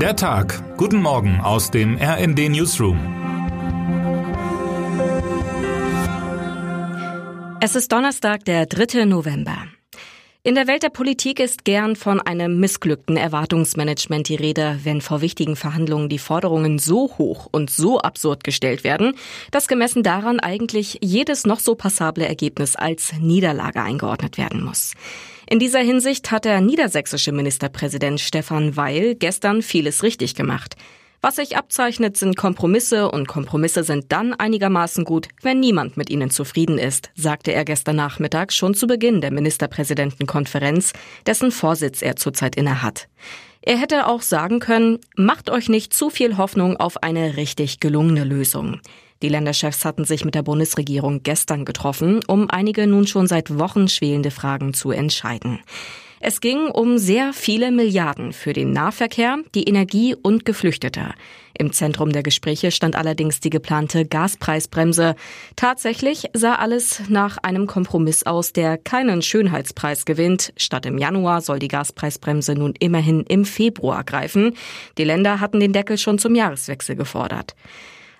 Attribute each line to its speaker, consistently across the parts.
Speaker 1: Der Tag. Guten Morgen aus dem RND Newsroom.
Speaker 2: Es ist Donnerstag, der 3. November. In der Welt der Politik ist gern von einem missglückten Erwartungsmanagement die Rede, wenn vor wichtigen Verhandlungen die Forderungen so hoch und so absurd gestellt werden, dass gemessen daran eigentlich jedes noch so passable Ergebnis als Niederlage eingeordnet werden muss. In dieser Hinsicht hat der niedersächsische Ministerpräsident Stefan Weil gestern vieles richtig gemacht. Was sich abzeichnet, sind Kompromisse und Kompromisse sind dann einigermaßen gut, wenn niemand mit ihnen zufrieden ist, sagte er gestern Nachmittag schon zu Beginn der Ministerpräsidentenkonferenz, dessen Vorsitz er zurzeit innehat. Er hätte auch sagen können, macht euch nicht zu viel Hoffnung auf eine richtig gelungene Lösung. Die Länderchefs hatten sich mit der Bundesregierung gestern getroffen, um einige nun schon seit Wochen schwelende Fragen zu entscheiden. Es ging um sehr viele Milliarden für den Nahverkehr, die Energie und Geflüchtete. Im Zentrum der Gespräche stand allerdings die geplante Gaspreisbremse. Tatsächlich sah alles nach einem Kompromiss aus, der keinen Schönheitspreis gewinnt. Statt im Januar soll die Gaspreisbremse nun immerhin im Februar greifen. Die Länder hatten den Deckel schon zum Jahreswechsel gefordert.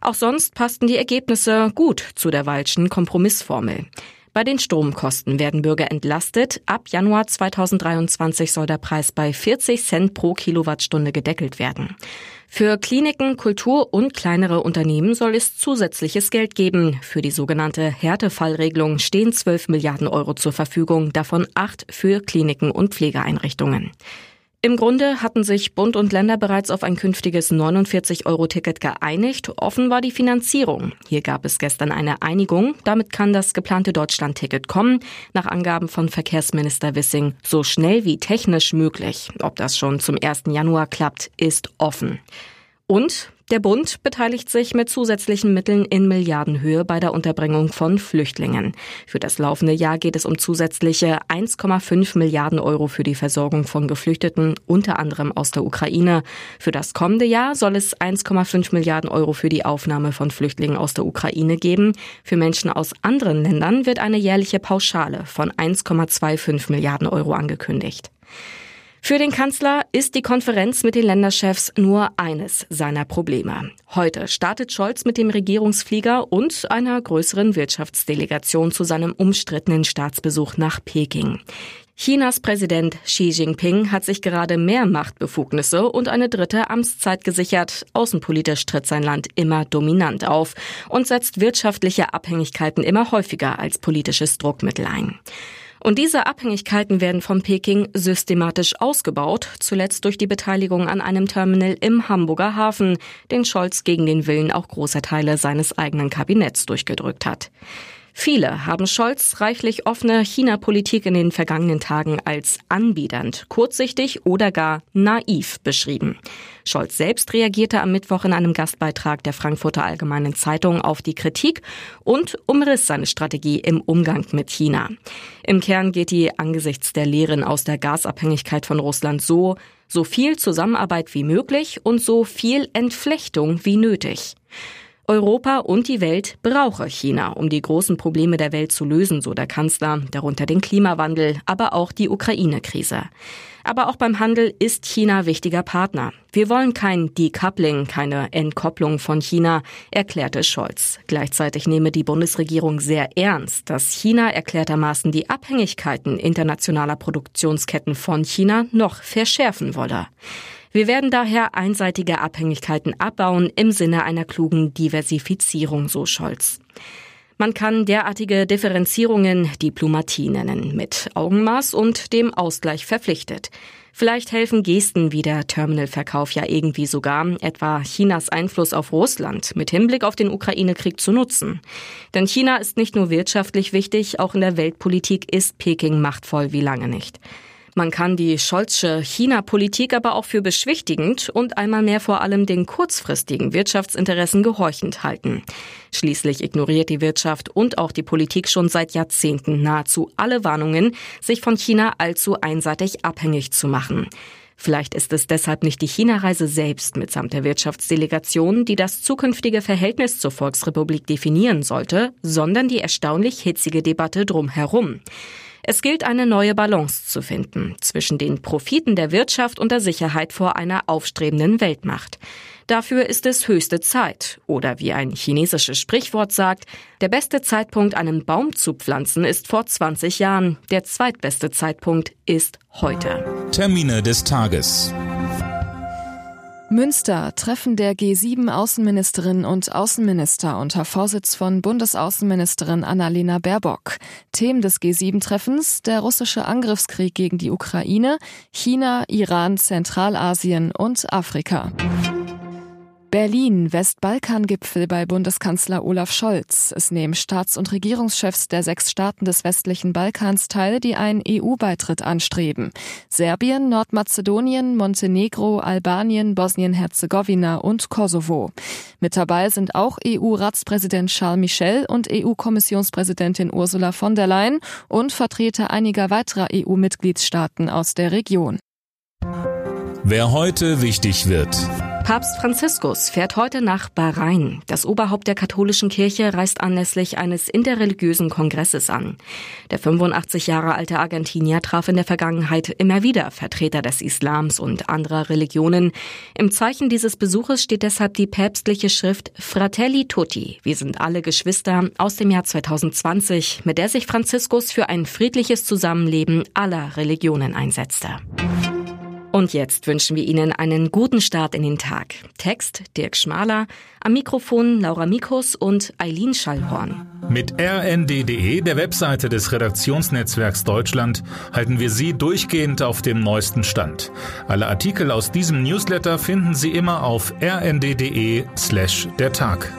Speaker 2: Auch sonst passten die Ergebnisse gut zu der Walschen Kompromissformel. Bei den Stromkosten werden Bürger entlastet. Ab Januar 2023 soll der Preis bei 40 Cent pro Kilowattstunde gedeckelt werden. Für Kliniken, Kultur und kleinere Unternehmen soll es zusätzliches Geld geben. Für die sogenannte Härtefallregelung stehen 12 Milliarden Euro zur Verfügung, davon acht für Kliniken und Pflegeeinrichtungen. Im Grunde hatten sich Bund und Länder bereits auf ein künftiges 49-Euro-Ticket geeinigt. Offen war die Finanzierung. Hier gab es gestern eine Einigung. Damit kann das geplante Deutschland-Ticket kommen. Nach Angaben von Verkehrsminister Wissing so schnell wie technisch möglich. Ob das schon zum 1. Januar klappt, ist offen. Und der Bund beteiligt sich mit zusätzlichen Mitteln in Milliardenhöhe bei der Unterbringung von Flüchtlingen. Für das laufende Jahr geht es um zusätzliche 1,5 Milliarden Euro für die Versorgung von Geflüchteten, unter anderem aus der Ukraine. Für das kommende Jahr soll es 1,5 Milliarden Euro für die Aufnahme von Flüchtlingen aus der Ukraine geben. Für Menschen aus anderen Ländern wird eine jährliche Pauschale von 1,25 Milliarden Euro angekündigt. Für den Kanzler ist die Konferenz mit den Länderchefs nur eines seiner Probleme. Heute startet Scholz mit dem Regierungsflieger und einer größeren Wirtschaftsdelegation zu seinem umstrittenen Staatsbesuch nach Peking. Chinas Präsident Xi Jinping hat sich gerade mehr Machtbefugnisse und eine dritte Amtszeit gesichert. Außenpolitisch tritt sein Land immer dominant auf und setzt wirtschaftliche Abhängigkeiten immer häufiger als politisches Druckmittel ein. Und diese Abhängigkeiten werden von Peking systematisch ausgebaut, zuletzt durch die Beteiligung an einem Terminal im Hamburger Hafen, den Scholz gegen den Willen auch großer Teile seines eigenen Kabinetts durchgedrückt hat. Viele haben Scholz reichlich offene China-Politik in den vergangenen Tagen als anbiedernd, kurzsichtig oder gar naiv beschrieben. Scholz selbst reagierte am Mittwoch in einem Gastbeitrag der Frankfurter Allgemeinen Zeitung auf die Kritik und umriss seine Strategie im Umgang mit China. Im Kern geht die angesichts der Lehren aus der Gasabhängigkeit von Russland so, so viel Zusammenarbeit wie möglich und so viel Entflechtung wie nötig. Europa und die Welt brauche China, um die großen Probleme der Welt zu lösen, so der Kanzler, darunter den Klimawandel, aber auch die Ukraine-Krise. Aber auch beim Handel ist China wichtiger Partner. Wir wollen kein Decoupling, keine Entkopplung von China, erklärte Scholz. Gleichzeitig nehme die Bundesregierung sehr ernst, dass China erklärtermaßen die Abhängigkeiten internationaler Produktionsketten von China noch verschärfen wolle. Wir werden daher einseitige Abhängigkeiten abbauen im Sinne einer klugen Diversifizierung, so Scholz. Man kann derartige Differenzierungen Diplomatie nennen, mit Augenmaß und dem Ausgleich verpflichtet. Vielleicht helfen Gesten wie der Terminalverkauf ja irgendwie sogar, etwa Chinas Einfluss auf Russland mit Hinblick auf den Ukraine-Krieg zu nutzen. Denn China ist nicht nur wirtschaftlich wichtig, auch in der Weltpolitik ist Peking machtvoll wie lange nicht. Man kann die Scholzsche China-Politik aber auch für beschwichtigend und einmal mehr vor allem den kurzfristigen Wirtschaftsinteressen gehorchend halten. Schließlich ignoriert die Wirtschaft und auch die Politik schon seit Jahrzehnten nahezu alle Warnungen, sich von China allzu einseitig abhängig zu machen. Vielleicht ist es deshalb nicht die China-Reise selbst mitsamt der Wirtschaftsdelegation, die das zukünftige Verhältnis zur Volksrepublik definieren sollte, sondern die erstaunlich hitzige Debatte drumherum. Es gilt eine neue Balance zu finden zwischen den Profiten der Wirtschaft und der Sicherheit vor einer aufstrebenden Weltmacht. Dafür ist es höchste Zeit. Oder wie ein chinesisches Sprichwort sagt, der beste Zeitpunkt, einen Baum zu pflanzen, ist vor 20 Jahren. Der zweitbeste Zeitpunkt ist heute.
Speaker 1: Termine des Tages.
Speaker 3: Münster Treffen der G7-Außenministerinnen und Außenminister unter Vorsitz von Bundesaußenministerin Annalena Baerbock. Themen des G7-Treffens der russische Angriffskrieg gegen die Ukraine, China, Iran, Zentralasien und Afrika. Berlin, Westbalkan-Gipfel bei Bundeskanzler Olaf Scholz. Es nehmen Staats- und Regierungschefs der sechs Staaten des westlichen Balkans teil, die einen EU-Beitritt anstreben. Serbien, Nordmazedonien, Montenegro, Albanien, Bosnien-Herzegowina und Kosovo. Mit dabei sind auch EU-Ratspräsident Charles Michel und EU-Kommissionspräsidentin Ursula von der Leyen und Vertreter einiger weiterer EU-Mitgliedstaaten aus der Region.
Speaker 1: Wer heute wichtig wird.
Speaker 2: Papst Franziskus fährt heute nach Bahrain. Das Oberhaupt der katholischen Kirche reist anlässlich eines interreligiösen Kongresses an. Der 85 Jahre alte Argentinier traf in der Vergangenheit immer wieder Vertreter des Islams und anderer Religionen. Im Zeichen dieses Besuches steht deshalb die päpstliche Schrift Fratelli Tutti. Wir sind alle Geschwister aus dem Jahr 2020, mit der sich Franziskus für ein friedliches Zusammenleben aller Religionen einsetzte. Und jetzt wünschen wir Ihnen einen guten Start in den Tag. Text Dirk Schmaler, am Mikrofon Laura Mikus und Eileen Schallhorn.
Speaker 1: Mit rnd.de, der Webseite des Redaktionsnetzwerks Deutschland, halten wir Sie durchgehend auf dem neuesten Stand. Alle Artikel aus diesem Newsletter finden Sie immer auf rnd.de slash der Tag.